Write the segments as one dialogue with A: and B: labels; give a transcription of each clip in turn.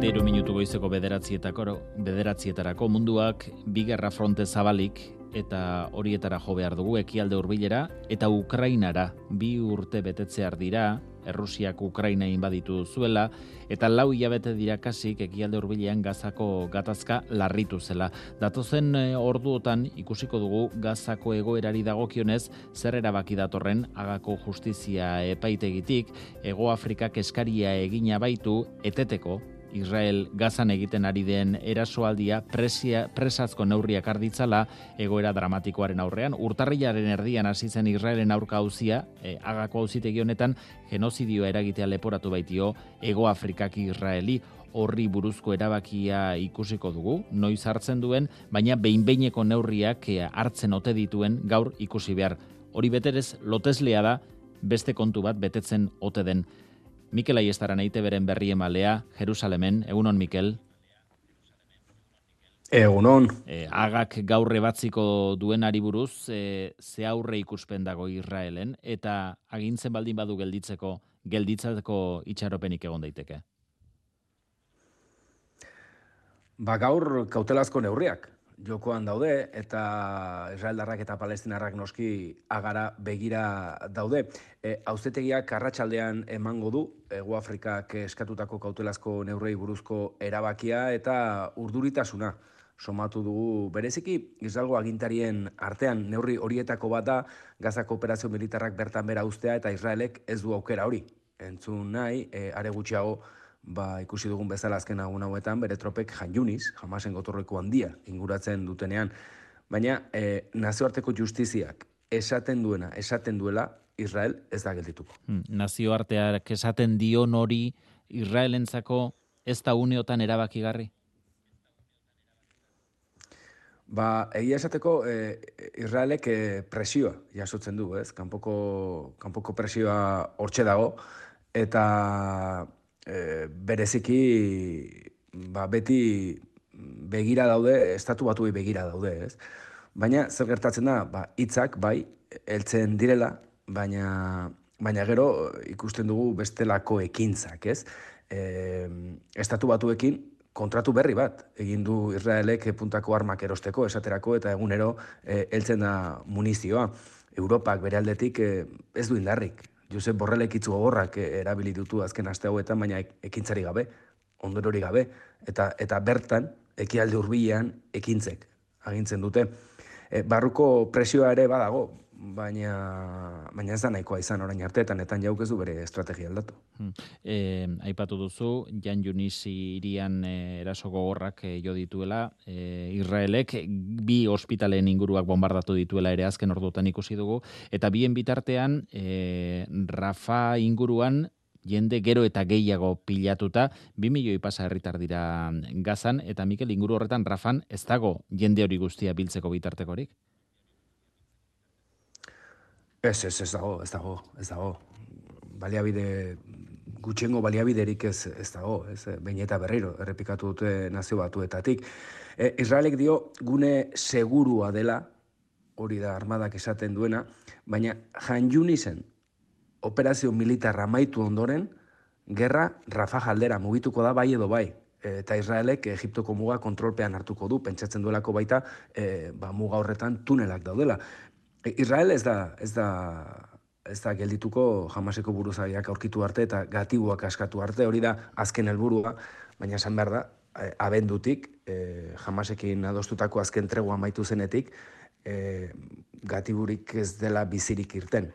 A: Hogeita iru minutu goizeko bederatzietarako, bederatzietarako munduak bigerra fronte zabalik eta horietara jo behar dugu ekialde hurbilera eta Ukrainara bi urte betetzear dira Errusiak Ukraina inbaditu zuela, eta lau hilabete dira kasik ekialde hurbilean gazako gatazka larritu zela. Datozen e, orduotan ikusiko dugu gazako egoerari dagokionez zer erabaki datorren agako justizia epaitegitik, Ego Afrikak eskaria egina baitu eteteko Israel gazan egiten ari den erasoaldia presia, presazko neurriak arditzala egoera dramatikoaren aurrean. Urtarrilaren erdian hasi zen Israelen aurka hauzia, e, agako hauzitegi honetan, genozidioa eragitea leporatu baitio Ego Afrikak Israeli horri buruzko erabakia ikusiko dugu, noiz hartzen duen, baina behinbeineko neurriak e, hartzen ote dituen gaur ikusi behar. Hori beterez, loteslea da, beste kontu bat betetzen ote den. Mikel Aiestaran eite beren berri emalea, Jerusalemen, egunon Mikel?
B: Egunon.
A: E, agak gaurre batziko duen ari buruz, e, ze aurre ikuspen dago Israelen, eta agintzen baldin badu gelditzeko, gelditzeko itxaropenik egon daiteke?
B: Ba gaur kautelazko neurriak jokoan daude eta Israeldarrak eta Palestinarrak noski agara begira daude. E, auzetegiak arratsaldean emango du Ego Afrikak eskatutako kautelazko neurrei buruzko erabakia eta urduritasuna somatu dugu bereziki Israelgo agintarien artean neurri horietako bat da Gazako operazio militarrak bertan bera ustea eta Israelek ez du aukera hori. Entzun nahi, e, are gutxiago ba, ikusi dugun bezala azken agun hauetan, bere tropek jan juniz, jamasen gotorreko handia inguratzen dutenean. Baina e, nazioarteko justiziak esaten duena, esaten duela, Israel ez da geldituko.
A: Hmm, nazioarteak esaten dion hori Israelentzako ez da uneotan erabakigarri?
B: Ba, egia esateko, e, Israelek e, presioa jasotzen du, ez? Kanpoko, kanpoko presioa hortxe dago, eta e, bereziki ba, beti begira daude, estatu batuei begira daude, ez? Baina zer gertatzen da, ba, hitzak bai heltzen direla, baina baina gero ikusten dugu bestelako ekintzak, ez? E, estatu batuekin kontratu berri bat egin du Israelek puntako armak erosteko esaterako eta egunero e, heltzen da munizioa. Europak bere aldetik e, ez du indarrik Josep Borrelek itzu gogorrak eh, erabili dutu azken aste hauetan, baina ekintzari gabe, ondorori gabe, eta eta bertan, ekialde hurbilean ekintzek agintzen dute. E, barruko presioa ere badago, baina baina ez da nahikoa izan orain arteetan etan jauk ez du bere estrategia aldatu. Hmm.
A: E, aipatu duzu Jan Junisi irian e, eraso gogorrak e, jo dituela, e, Israelek bi ospitalen inguruak bombardatu dituela ere azken ordutan ikusi dugu eta bien bitartean e, Rafa inguruan jende gero eta gehiago pilatuta, bi milioi pasa herritar dira gazan, eta Mikel inguru horretan Rafan ez dago jende hori guztia biltzeko bitartekorik?
B: Ez, ez, ez dago, ez dago, ez dago. Baliabide, gutxengo baliabiderik ez, ez dago, ez, bain eta berriro, errepikatu dute nazio batuetatik. E, Israelek dio, gune segurua dela, hori da armadak esaten duena, baina jan zen operazio militarra maitu ondoren, gerra Rafa aldera mugituko da bai edo bai. eta Israelek Egiptoko muga kontrolpean hartuko du, pentsatzen duelako baita e, ba, muga horretan tunelak daudela. Israel ez da, ez da, ez da geldituko jamaseko buruzaiak aurkitu arte eta gatibuak askatu arte, hori da azken helburua, baina esan behar da, e, abendutik, e, jamasekin adostutako azken tregua maitu zenetik, e, gatiburik ez dela bizirik irten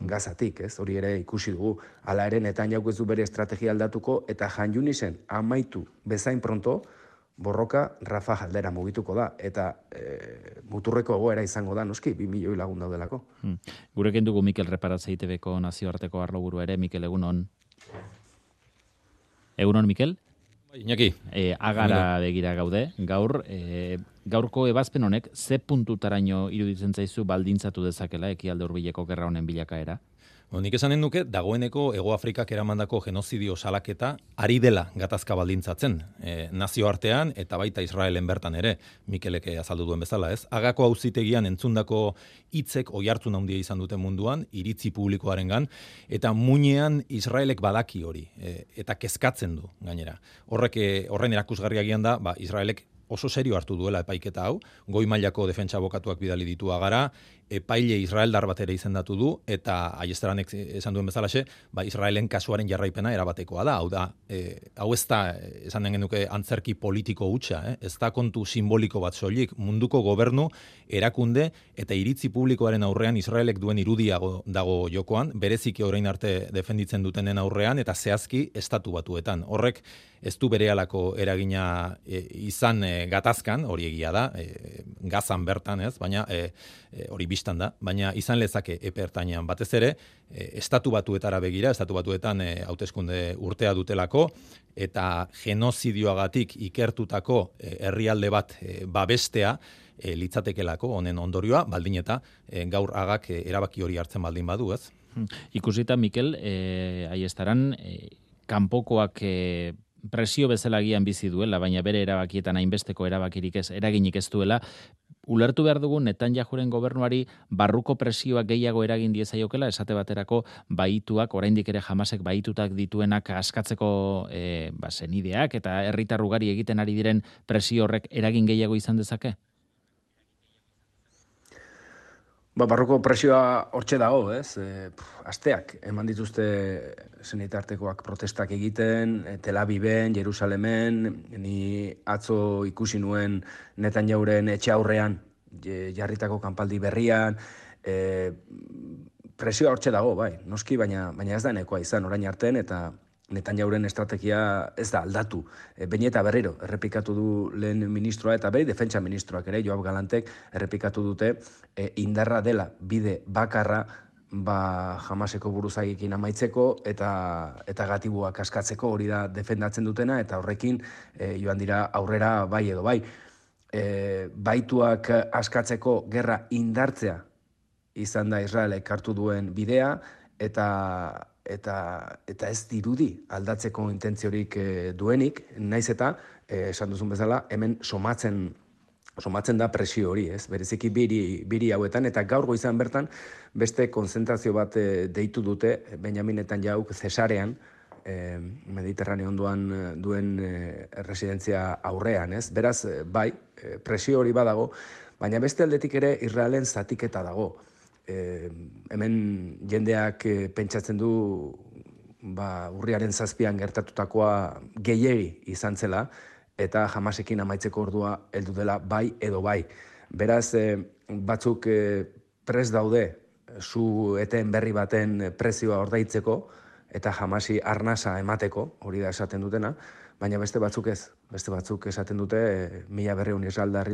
B: gazatik, ez? Hori ere ikusi dugu. Hala ere netan ez du bere estrategia aldatuko eta Jan Junisen amaitu bezain pronto, borroka Rafa Jaldera mugituko da eta e, muturreko egoera izango da noski 2 milioi lagun daudelako. Hmm.
A: Gurekin dugu Mikel Reparatze ITBko nazioarteko arloburu ere Mikel egunon. Egunon Mikel?
C: Bai, Iñaki,
A: e, agara begira gaude. Gaur e, gaurko ebazpen honek ze puntutaraino iruditzen zaizu baldintzatu dezakela ekialde hurbileko gerra honen bilakaera?
C: Bueno, nik esanen nuke, dagoeneko Ego Afrikak eramandako genozidio salaketa ari dela gatazka baldintzatzen. E, nazio artean eta baita Israelen bertan ere, Mikeleke azaldu duen bezala, ez? Agako auzitegian entzundako hitzek oi hartu handia izan dute munduan, iritzi publikoarengan eta muinean Israelek badaki hori, e, eta kezkatzen du, gainera. Horrek, e, horren erakusgarriagian da, ba, Israelek oso serio hartu duela epaiketa hau, goi mailako defentsa abokatuak bidali ditu agara, epaile Israeldar bat ere izendatu du eta aiesteranek esan duen bezalaxe, ba Israelen kasuaren jarraipena erabatekoa da. Hau da, e, hau ez da esan den genuke antzerki politiko hutsa, eh? ez da kontu simboliko bat soilik munduko gobernu erakunde eta iritzi publikoaren aurrean Israelek duen irudiago dago jokoan, bereziki orain arte defenditzen dutenen aurrean eta zehazki estatu batuetan. Horrek ez du berehalako eragina e, izan e, gatazkan, hori egia da, e, gazan bertan ez, baina e, e, bistan da, baina izan lezake epertainean batez ere, e, estatu batuetara begira, estatu batuetan e, hauteskunde urtea dutelako, eta genozidioagatik ikertutako e, herrialde bat e, babestea, e, litzatekelako honen ondorioa, baldin eta e, gaur agak e, erabaki hori hartzen baldin badu, ez?
A: Hmm. Ikusita, Mikel, e, aiestaran, e, kanpokoak e, presio bezala gian bizi duela, baina bere erabakietan hainbesteko erabakirik ez, eraginik ez duela, ulertu behar dugu netan jajuren gobernuari barruko presioak gehiago eragin diezaiokela, esate baterako baituak, oraindik ere jamasek baitutak dituenak askatzeko e, ba, zenideak eta herritarrugari egiten ari diren presio horrek eragin gehiago izan dezake?
B: Ba, barroko presioa hortxe dago, ez? E, asteak, eman dituzte zenitartekoak protestak egiten, e, Tel Aviven, Jerusalemen, ni atzo ikusi nuen netan jauren etxe aurrean, jarritako kanpaldi berrian, e, presioa hortxe dago, bai, noski, baina, baina ez da nekoa izan orain arten, eta netan jauren estrategia ez da aldatu. E, eta berriro, errepikatu du lehen ministroa eta beri defentsa ministroak ere, Joab Galantek, errepikatu dute e, indarra dela bide bakarra ba jamaseko buruzagikin amaitzeko eta eta gatibuak askatzeko hori da defendatzen dutena eta horrekin e, joan dira aurrera bai edo bai. E, baituak askatzeko gerra indartzea izan da Israelek hartu duen bidea eta eta eta ez dirudi aldatzeko intentziorik e, duenik, naiz eta e, esan duzun bezala hemen somatzen somatzen da presio hori, ez? Bereziki biri, biri hauetan eta gaur goizan bertan beste konzentrazio bat e, deitu dute Benjaminetan jauk Cesarean e, Mediterrane ondoan duen e, residentzia aurrean, ez? Beraz, bai, presio hori badago, baina beste aldetik ere Israelen zatiketa dago e, hemen jendeak e, pentsatzen du ba, urriaren zazpian gertatutakoa gehiegi izan zela, eta jamasekin amaitzeko ordua heldu dela bai edo bai. Beraz, e, batzuk e, pres daude zu eten berri baten prezioa ordaitzeko, eta jamasi arnasa emateko, hori da esaten dutena, baina beste batzuk ez, beste batzuk esaten dute, e, mila berreun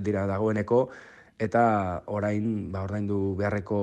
B: dira dagoeneko, eta orain ba ordaindu beharreko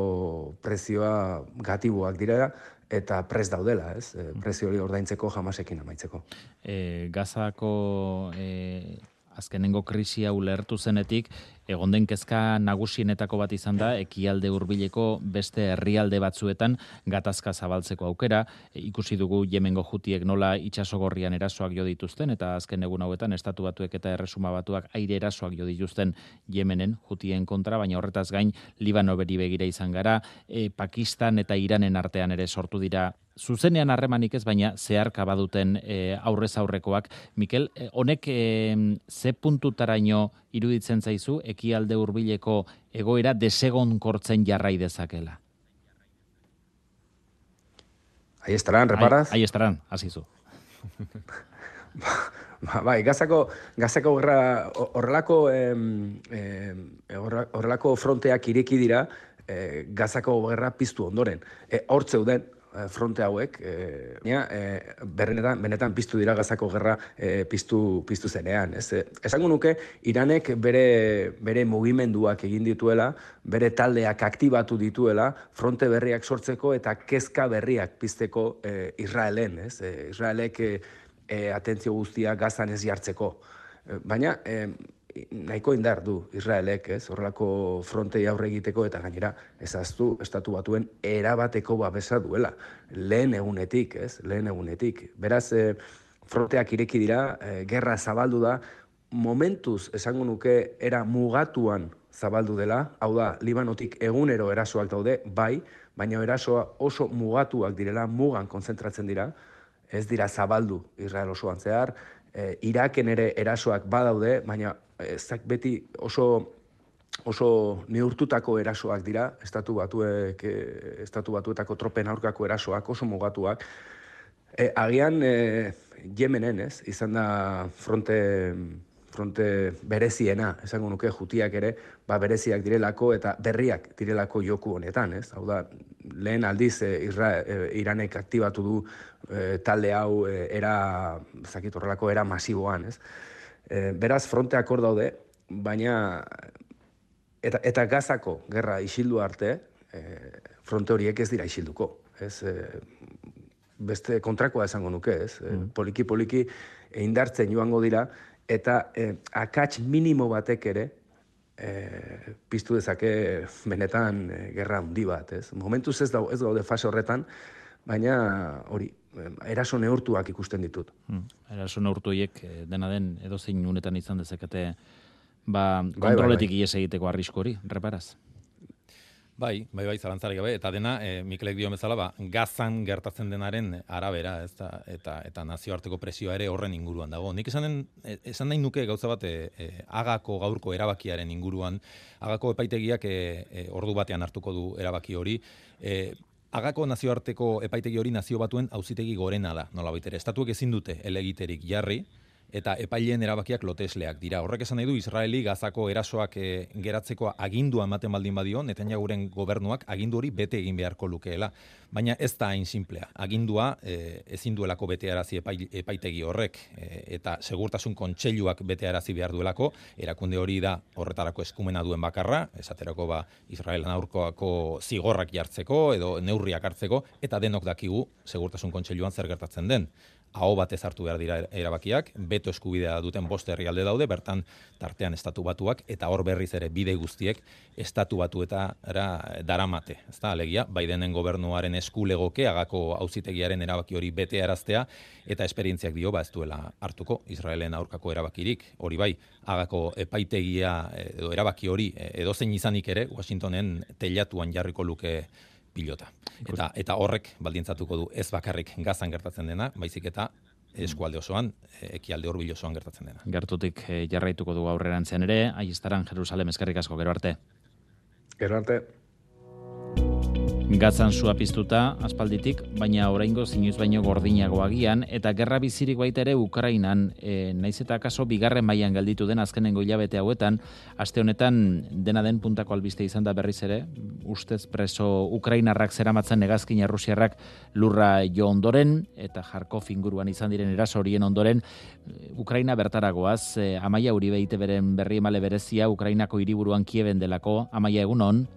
B: prezioa gatiboak dira eta prez daudela, ez? E, prezio hori ordaintzeko jamasekin amaitzeko.
A: E, gazako e, azkenengo krisia ulertu zenetik, egon den kezka nagusienetako bat izan da, ekialde hurbileko beste herrialde batzuetan gatazka zabaltzeko aukera, e, ikusi dugu jemengo jutiek nola itxasogorrian erasoak jo dituzten, eta azken egun hauetan estatu batuek eta erresuma batuak aire erasoak jo dituzten jemenen jutien kontra, baina horretaz gain Libano beri begira izan gara, e, Pakistan eta Iranen artean ere sortu dira zuzenean harremanik ez, baina zeharka baduten e, aurrez aurrekoak. Mikel, e, honek e, ze puntutaraino iruditzen zaizu ekialde hurbileko egoera desegon kortzen jarrai dezakela?
B: Ahí estarán, reparaz?
A: Ahí, ahí estarán, hasi zu.
B: ba, bai, gazako, gazako horrelako horrelako fronteak ireki dira eh, gazako gerra piztu ondoren. E, zeuden, Eh, fronte hauek, e, e, berenetan, benetan piztu dira gazako gerra e, piztu, piztu zenean. Ez, esango nuke, Iranek bere, bere mugimenduak egin dituela, bere taldeak aktibatu dituela, fronte berriak sortzeko eta kezka berriak pizteko e, Israelen. Ez, e, Israelek e, atentzio guztia gazan ez jartzeko. baina, e, nahiko indar du Israelek, ez? Horrelako frontei aurre egiteko eta gainera ezaztu estatu batuen erabateko babesa duela. Lehen egunetik, ez? Lehen egunetik. Beraz, e, fronteak ireki dira, e, gerra zabaldu da, momentuz esango nuke era mugatuan zabaldu dela, hau da, Libanotik egunero erasoak daude, bai, baina erasoa oso mugatuak direla, mugan konzentratzen dira, ez dira zabaldu Israel osoan zehar, e, Iraken ere erasoak badaude, baina ezak beti oso oso neurtutako erasoak dira, estatu batuek, e, estatu batuetako tropen aurkako erasoak, oso mugatuak. E, agian, e, Jemenen, ez, izan da fronte fronte bereziena, esango nuke jutiak ere, ba bereziak direlako eta berriak direlako joku honetan, ez? Hau da, lehen aldiz e, Iranek aktibatu du e, talde hau era, zakit horrelako, era masiboan, ez? beraz, fronteak hor daude, baina eta, eta gazako gerra isildu arte, e, fronte horiek ez dira isilduko, ez? beste kontrakoa esango nuke, ez? Mm. Poliki, poliki, indartzen joango dira, eta eh, akats minimo batek ere eh, piztu dezake benetan eh, gerra handi bat, ez? Momentuz ez dago ez daude fase horretan, baina hori eraso neurtuak ikusten ditut. Hmm.
A: Eraso neurtu hiek dena den edozein unetan izan dezakete ba bai, bai, kontroletik bai, ies egiteko arrisku hori, reparaz.
C: Bai, bai, bai, zalantzari gabe, eta dena, e, Mikelek dio bezala, ba, gazan gertatzen denaren arabera, ez da, eta, eta nazioarteko presioa ere horren inguruan dago. Nik esan, e, esan nahi nuke gauza bat, e, e, agako gaurko erabakiaren inguruan, agako epaitegiak e, e, ordu batean hartuko du erabaki hori, e, Agako nazioarteko epaitegi hori nazio batuen auzitegi gorena da, nola baitere. Estatuek ezin dute elegiterik jarri, eta epaileen erabakiak lotesleak dira. Horrek esan nahi du Israeli gazako erasoak e, geratzeko agindua ematen baldin badio, Netanyahuren gobernuak agindu hori bete egin beharko lukeela. Baina ez da hain simplea. Agindua e, ezin duelako bete arazi epaitegi horrek e, eta segurtasun kontseiluak bete arazi behar duelako, erakunde hori da horretarako eskumena duen bakarra, esaterako ba Israelan aurkoako zigorrak jartzeko edo neurriak hartzeko, eta denok dakigu segurtasun kontseiluan zer gertatzen den aho batez hartu behar dira erabakiak, beto eskubidea duten bost herrialde daude, bertan tartean estatu batuak, eta hor berriz ere bide guztiek estatu batuetara daramate. Ez da, alegia, Bidenen gobernuaren eskulegoke, agako auzitegiaren erabaki hori bete araztea, eta esperientziak dio, ba, ez duela hartuko, Israelen aurkako erabakirik, hori bai, agako epaitegia edo erabaki hori edozein izanik ere, Washingtonen telatuan jarriko luke pilota. Eta, eta horrek baldintzatuko du ez bakarrik gazan gertatzen dena, baizik eta eskualde osoan, ekialde hor osoan gertatzen dena.
A: Gertutik eh, jarraituko du aurrerantzean ere, aiestaran Jerusalem eskerrik asko, gero arte.
B: Gero arte.
A: Gatzan sua piztuta aspalditik, baina oraingo zinuz baino gordinago agian eta gerra bizirik baita ere Ukrainan, e, naiz eta kaso bigarren mailan gelditu den azkenengo hilabete hauetan, aste honetan dena den puntako albiste izan da berriz ere, ustez preso Ukrainarrak zeramatzen negazkin Errusiarrak lurra jo ondoren eta Jarkov inguruan izan diren eraso horien ondoren Ukraina bertaragoaz, e, Amaia Uribe beren berri emale berezia Ukrainako hiriburuan Kieben delako, Amaia egunon.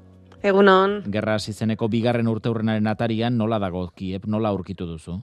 D: Egunon.
A: Gerra zizeneko bigarren urte atarian nola dago Kiev, nola aurkitu duzu?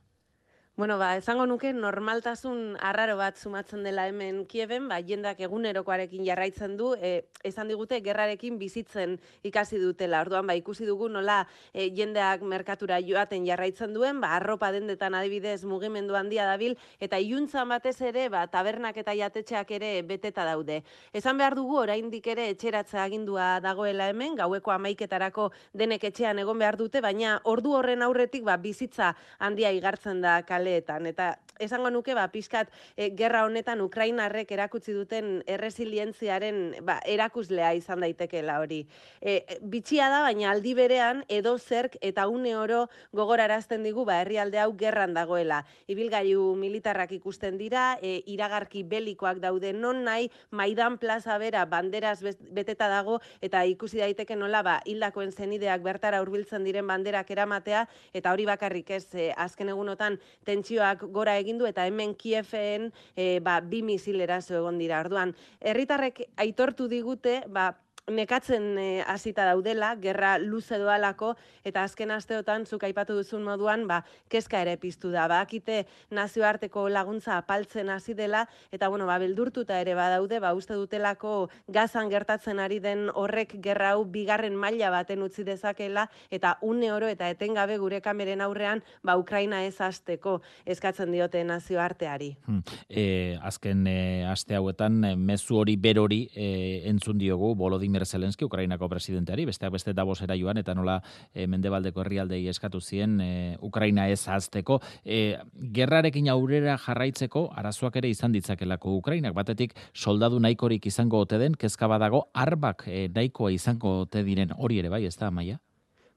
D: Bueno, ba, esango nuke normaltasun arraro bat sumatzen dela hemen Kieben, ba, jendak egunerokoarekin jarraitzen du, e, esan digute gerrarekin bizitzen ikasi dutela. Orduan, ba, ikusi dugu nola e, jendeak merkatura joaten jarraitzen duen, ba, arropa dendetan adibidez mugimendu handia dabil, eta iuntzan batez ere, ba, tabernak eta jatetxeak ere beteta daude. Esan behar dugu, oraindik ere etxeratza agindua dagoela hemen, gaueko amaiketarako denek etxean egon behar dute, baina ordu horren aurretik, ba, bizitza handia igartzen da kaleetan eta esango nuke ba pizkat e, gerra honetan Ukrainarrek erakutsi duten erresilientziaren ba, erakuslea izan daitekeela hori. E, bitxia da baina aldi berean edo zerk eta une oro gogorarazten digu ba herrialde hau gerran dagoela. Ibilgailu militarrak ikusten dira, e, iragarki belikoak daude non nahi Maidan Plaza bera banderaz beteta dago eta ikusi daiteke nola ba hildakoen zenideak bertara hurbiltzen diren banderak eramatea eta hori bakarrik ez e, azken egunotan tentsioak gora egin du eta hemen Kiefen e, ba, bi misilera egon dira. Orduan, herritarrek aitortu digute, ba, nekatzen e, hasita daudela, gerra luze doalako, eta azken asteotan, zuk aipatu duzun moduan, ba, kezka ere piztu da. Ba, akite nazioarteko laguntza apaltzen hasi dela, eta bueno, ba, beldurtuta ere badaude, ba, uste dutelako gazan gertatzen ari den horrek gerra hau bigarren maila baten utzi dezakela, eta une oro eta etengabe gure kameren aurrean, ba, Ukraina ez hasteko eskatzen diote nazioarteari.
A: Hmm. E, azken e, aste hauetan, mezu hori berori e, entzun diogu, Volodymyr Zelenski, Ukrainako presidenteari, besteak beste Davosera joan, eta nola e, mendebaldeko herrialdei eskatu zien e, Ukraina ez azteko. E, gerrarekin aurrera jarraitzeko, arazoak ere izan ditzakelako Ukrainak, batetik soldadu nahikorik izango ote den, kezka badago, arbak e, nahikoa izango ote diren hori ere bai, ez da, maia?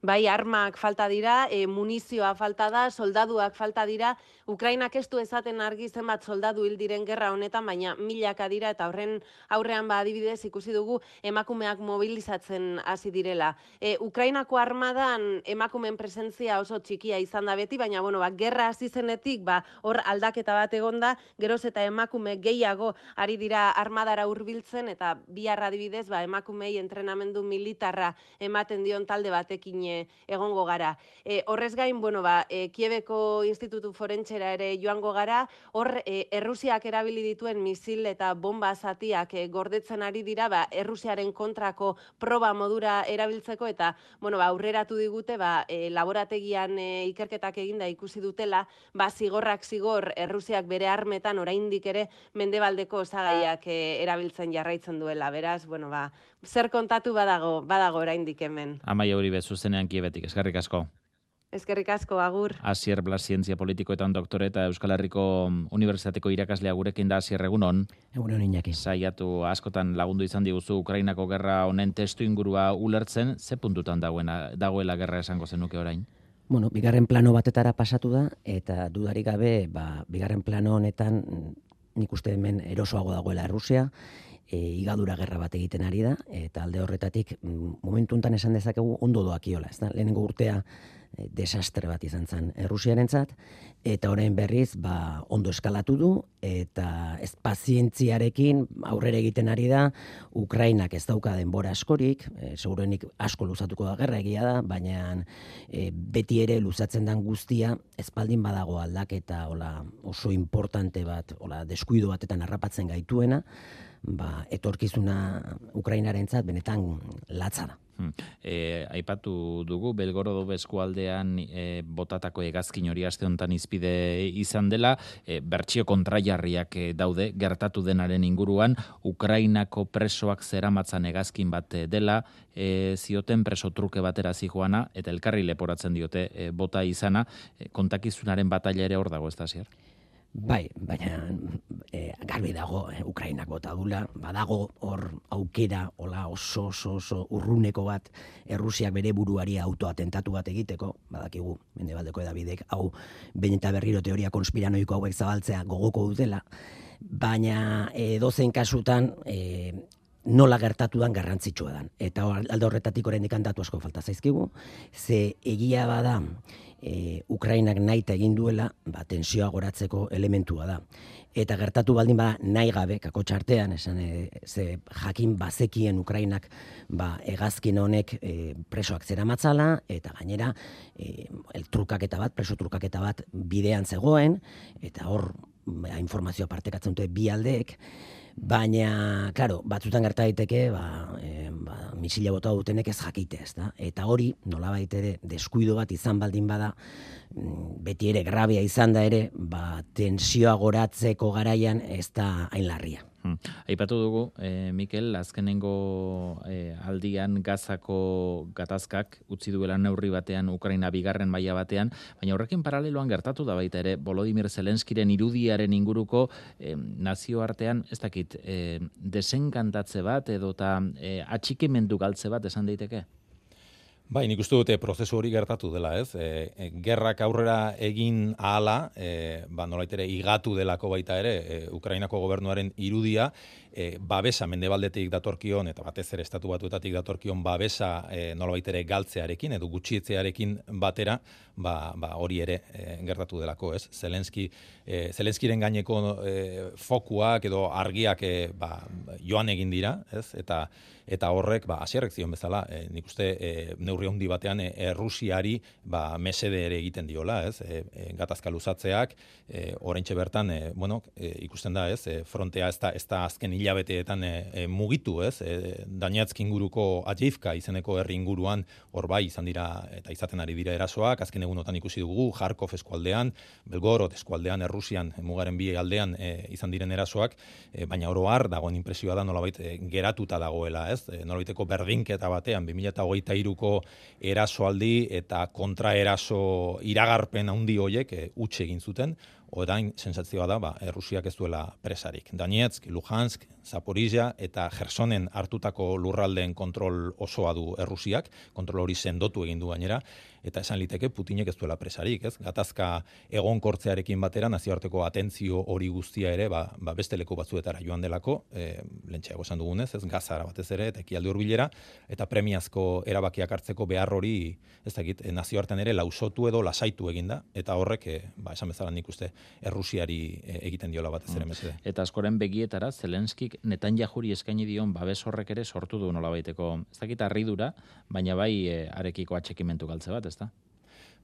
D: Bai armak falta dira, e, munizioa falta da, soldaduak falta dira, Ukrainak ez du ezaten argi zenbat soldadu hil diren gerra honetan, baina milaka dira eta horren aurrean ba adibidez ikusi dugu emakumeak mobilizatzen hasi direla. E, Ukrainako armadan emakumeen presentzia oso txikia izan da beti, baina bueno, ba, gerra hasi zenetik ba, hor aldaketa bat egonda, geroz eta emakume gehiago ari dira armadara hurbiltzen eta bihar adibidez ba, emakumei entrenamendu militarra ematen dion talde batekin egongo gara. E, horrez gain, bueno, ba, e, Kiebeko Institutu Forentxera ere joango gara, hor e, Errusiak erabili dituen misil eta bomba zatiak e, gordetzen ari dira, ba, Errusiaren kontrako proba modura erabiltzeko eta, bueno, ba, aurreratu digute, ba, e, laborategian e, ikerketak eginda ikusi dutela, ba, zigorrak zigor Errusiak bere armetan oraindik ere mendebaldeko osagaiak e, erabiltzen jarraitzen duela. Beraz, bueno, ba, zer kontatu badago, badago oraindik hemen.
A: Amaia hori bezuzenean kiebetik, eskerrik asko.
D: Eskerrik asko, agur.
A: Asier Blas Zientzia Politikoetan doktore eta Euskal Herriko Unibertsitateko irakaslea gurekin da Asier egunon.
E: Egunon inaki.
A: Saiatu askotan lagundu izan diguzu Ukrainako gerra honen testu ingurua ulertzen, ze puntutan dagoena, dagoela gerra esango zenuke orain?
E: Bueno, bigarren plano batetara pasatu da, eta dudarik gabe, ba, bigarren plano honetan nik uste hemen erosoago dagoela Rusia, e, igadura gerra bat egiten ari da, eta alde horretatik mm, momentu enten esan dezakegu ondo doakiola, ez da? Lehenengo urtea e, desastre bat izan zen Errusiaren zat, eta orain berriz ba, ondo eskalatu du, eta ez pazientziarekin aurrera egiten ari da, Ukrainak ez dauka denbora askorik, e, segurenik asko luzatuko da gerra egia da, baina e, beti ere luzatzen den guztia, espaldin badago aldaketa hola, oso importante bat, hola, deskuido batetan harrapatzen gaituena, ba, etorkizuna Ukrainarentzat benetan latza da.
A: Hmm. E, aipatu dugu, Belgorodo eskualdean e, botatako egazkin hori aste honetan izpide izan dela, e, bertsio kontraiarriak e, daude, gertatu denaren inguruan, Ukrainako presoak zeramatzan egazkin bat dela, e, zioten preso truke batera zijoana, eta elkarri leporatzen diote e, bota izana, e, kontakizunaren bataila ere hor dago, ez da zier?
E: Bai, baina e, garbi dago e, Ukrainak bota dula, badago hor aukera hola oso oso oso urruneko bat Errusiak bere buruari autoatentatu bat egiteko, badakigu Mendebaldeko edabidek hau behin eta berriro teoria konspiranoiko hauek zabaltzea gogoko dutela, baina e, dozen kasutan e, nola gertatu dan garrantzitsua dan. Eta alde horretatik oraindik datu asko falta zaizkigu, ze egia bada e, Ukrainak nahi egin duela, ba, tensioa goratzeko elementua da. Eta gertatu baldin bada nahi gabe, kako txartean, esan, e, ze jakin bazekien Ukrainak ba, egazkin honek e, presoak zera matzala, eta gainera, e, el trukaketa bat, preso trukaketa bat bidean zegoen, eta hor, ba, informazioa partekatzen dute bi aldeek, Baina, claro, batzutan gerta daiteke, ba, e, ba, misila bota dutenek ez jakite, ez da? Eta hori, nola ere, deskuido bat izan baldin bada, mm, beti ere, grabia izan da ere, ba, tensioa goratzeko garaian ez da hain larria.
A: Hmm. Aipatu dugu, e, Mikel, azkenengo e, aldian gazako gatazkak utzi duela neurri batean Ukraina bigarren maila batean, baina horrekin paraleloan gertatu da baita ere Volodymyr Zelenskiren irudiaren inguruko e, nazioartean, ez dakit, e, desenkantatze bat edo eta e, atxikimendu galtze bat esan daiteke?
C: Bai, nik uste dute prozesu hori gertatu dela, ez? E, gerrak aurrera egin ahala, e, ba, nolaitere, igatu delako baita ere, e, Ukrainako gobernuaren irudia, e, babesa mendebaldetik datorkion, eta batez ere estatu batuetatik datorkion babesa e, nolabait ere galtzearekin, edo gutxietzearekin batera, ba, ba hori ere e, gertatu delako, ez? Zelenski, e, Zelenskiren gaineko e, fokuak edo argiak e, ba, joan egin dira, ez? Eta eta horrek ba hasierrek zion bezala e, nik uste e, neurri handi batean e, Errusiari ba mesede ere egiten diola, ez? E, e, gatazka luzatzeak e, oraintxe bertan e, bueno, e, ikusten da, ez? E, frontea ez da, ez da azken hilabeteetan e, e, mugitu, ez? E, Dañatzk inguruko Ajivka izeneko herri inguruan hor bai izan dira eta izaten ari dira erasoak, azken egunotan ikusi dugu Kharkov eskualdean, Belgorod eskualdean, Errusian, mugaren bi aldean e, izan diren erasoak, e, baina oro har dagoen impresioa da nolabait e, geratuta dagoela, ez? E, nolabaiteko berdinketa batean 2023ko erasoaldi eta kontraeraso iragarpen handi hoiek e, utxe egin zuten orain sensatzioa da ba Errusiak ez duela presarik. Donetsk, Luhansk, Zaporizhia eta Gersonen hartutako lurraldeen kontrol osoa du Errusiak, kontrol hori sendotu egin du gainera eta esan liteke Putinek ez duela presarik, ez? Gatazka egonkortzearekin batera nazioarteko atentzio hori guztia ere ba, ba beste leku batzuetara joan delako, e, lentsago esan dugunez, ez gazara batez ere eta ekialde hurbilera eta premiazko erabakiak hartzeko behar hori, ez dakit, e, nazioartean ere lausotu edo lasaitu eginda eta horrek e, ba esan bezala nikuste Errusiari e, egiten diola batez ere mm. mesede.
A: Eta askoren begietara Zelenskik Netanjahuri eskaini dion babes horrek ere sortu du nolabaiteko, ez dakit harridura, baina bai e, arekiko atxekimentu galtze bat, ezta?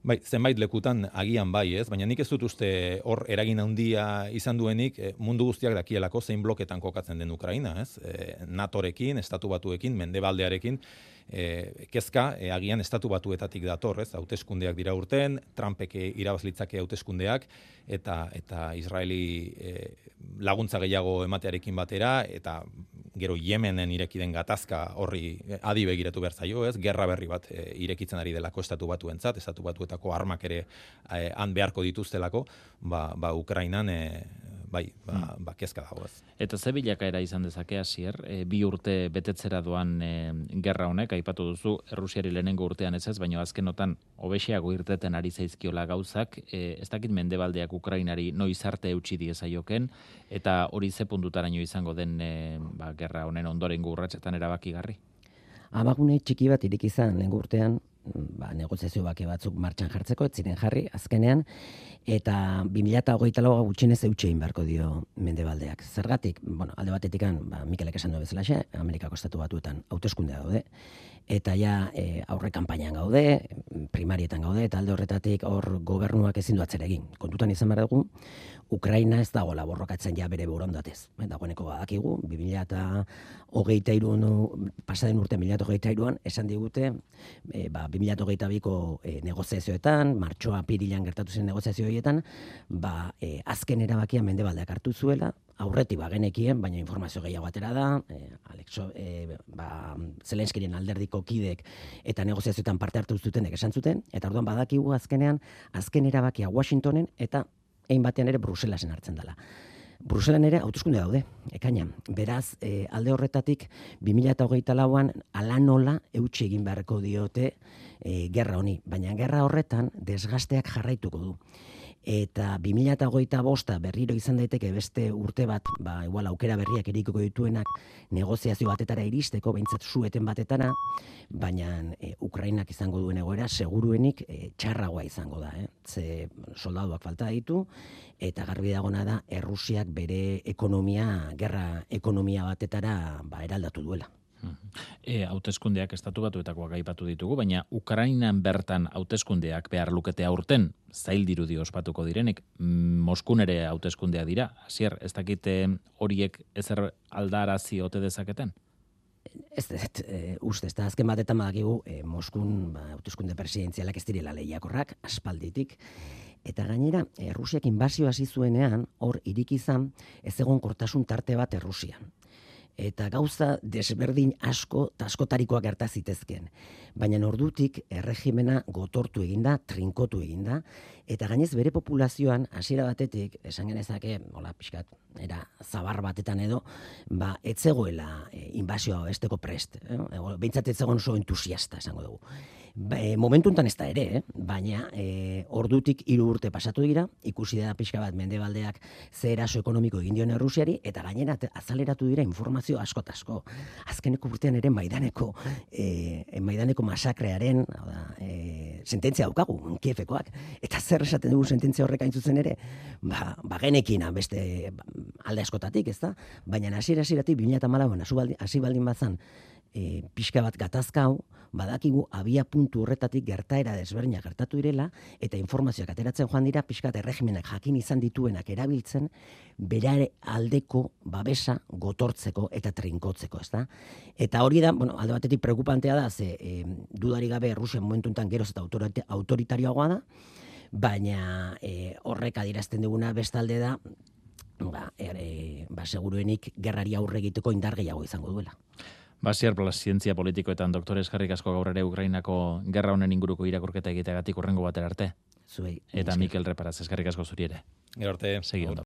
C: Bai, zenbait lekutan agian bai, ez? Baina nik ez dut uste hor eragin handia izan duenik e, mundu guztiak dakielako zein bloketan kokatzen den Ukraina, ez? E, NATOrekin, estatu batuekin, mendebaldearekin, e, kezka e, agian estatu batuetatik dator, ez? Hauteskundeak dira urten, Trumpek irabazlitzake hauteskundeak eta eta Israeli e, laguntza gehiago ematearekin batera eta gero Yemenen ireki den gatazka horri adi begiratu behar zaio, ez? Gerra berri bat irekitzen ari delako estatu batuentzat, estatu batuetako armak ere han beharko dituztelako, ba, ba Ukrainan e, bai, ba, hmm. ba kezka dago ez.
A: Eta ze bilakaera izan dezake hasier, e, bi urte betetzera doan e, gerra honek aipatu duzu Errusiari lehenengo urtean ez ez, baina azkenotan hobexeago irteten ari zaizkiola gauzak, e, ez dakit mendebaldeak Ukrainari noiz arte eutsi diezaioken eta hori ze puntutaraino izango den e, ba, gerra honen ondorengo urratsetan erabakigarri.
E: Abagune txiki bat irik izan lehen urtean, ba, negoziazio bake batzuk martxan jartzeko, ez ziren jarri, azkenean, eta 2008 lau gutxinez eutxe beharko dio mendebaldeak. Zergatik, bueno, alde batetik, ba, Mikelek esan du bezala xe, Amerikako estatu batuetan hauteskundea daude, eta ja e, aurre kanpainan gaude, primarietan gaude, eta alde horretatik hor gobernuak ezin du atzera egin. Kontutan izan behar dugu, Ukraina ez dago laborrokatzen ja bere borondatez. Eh, dagoeneko badakigu, 2000 eta hogeita irun, pasaden urte 2008 esan digute, e, ba, 2008 biko e, negoziazioetan, martxoa pirilan gertatu zen negoziazioetan, ba, e, azken erabakia mende baldeak hartu zuela, aurretik ba genekien, baina informazio gehiago atera da, e, Alexo, e, ba, Zelenskiren alderdiko kidek eta negoziazioetan parte hartu zutenek esan zuten, eta orduan badakigu azkenean, azken erabakia Washingtonen eta egin batean ere Bruselasen hartzen dela. Bruselan ere autoskunde daude, ekaina. Beraz, e, alde horretatik, 2008 lauan, ala nola eutxe egin beharko diote e, gerra honi. Baina gerra horretan, desgasteak jarraituko du eta 2008 bosta berriro izan daiteke beste urte bat, ba, igual aukera berriak erikoko dituenak negoziazio batetara iristeko, behintzat zueten batetara, baina e, Ukrainak izango duen egoera, seguruenik e, txarragoa izango da, eh? ze soldaduak falta ditu, eta garbi dagona da, Errusiak bere ekonomia, gerra ekonomia batetara ba, eraldatu duela.
A: E, hauteskundeak estatu batuetakoak aipatu ditugu, baina Ukrainan bertan hauteskundeak behar lukete aurten, zail dirudi ospatuko direnik, mm, Moskun ere hauteskundea dira, hasier ez dakite horiek ezer aldarazi ote dezaketen?
E: Ez, ez, e, uste, ez da, azken batetan badakigu, e, Moskun ba, hauteskunde presidenzialak ez direla lehiakorrak, aspalditik, Eta gainera, Errusiak inbazio hasi zuenean, hor irikizan, ez egon kortasun tarte bat Errusian eta gauza desberdin asko eta askotarikoak gerta zitezkeen. Baina ordutik erregimena gotortu eginda, trinkotu eginda, eta gainez bere populazioan hasiera batetik, esan genezake, hola, pixkat, era zabar batetan edo, ba, etzegoela e, inbazioa esteko prest. Eh? Behintzat etzegoen oso entusiasta, esango dugu. Ba, e, momentu enten ez da ere, eh? baina e, ordutik hiru urte pasatu dira, ikusi da pixka bat mendebaldeak ze eraso ekonomiko egin dion Errusiari, eta gainera azaleratu dira informazio asko asko. Azkeneko urtean ere maidaneko, e, maidaneko masakrearen da, e, sententzia daukagu, kiefekoak. Eta zer esaten dugu sententzia horrek zuzen ere, ba, ba genekina beste alde askotatik, ez da? Baina hasiera hasieratik 2014an hasi baldin bazan, e, pixka bat gatazkau, badakigu abia puntu horretatik gertaera desberdinak gertatu direla eta informazioak ateratzen joan dira pixka bat erregimenak jakin izan dituenak erabiltzen berare aldeko babesa gotortzeko eta trinkotzeko, ezta? Eta hori da, bueno, alde batetik preocupantea da, ze e, dudari gabe Rusia momentuntan geroz eta autoritarioagoa da, baina e, horrek adierazten duguna bestalde da, ba, ere, ba, seguruenik gerrari aurre egiteko indar gehiago izango duela.
A: Basiar Blas zientzia politikoetan doktores jarrik asko gaur ere Ukrainako gerra honen inguruko irakurketa egiteagatik urrengo batera arte.
E: Zuei.
A: Eta Mikel Reparaz eskarrik asko zuri ere.
C: Gero arte.
A: Segi ondo.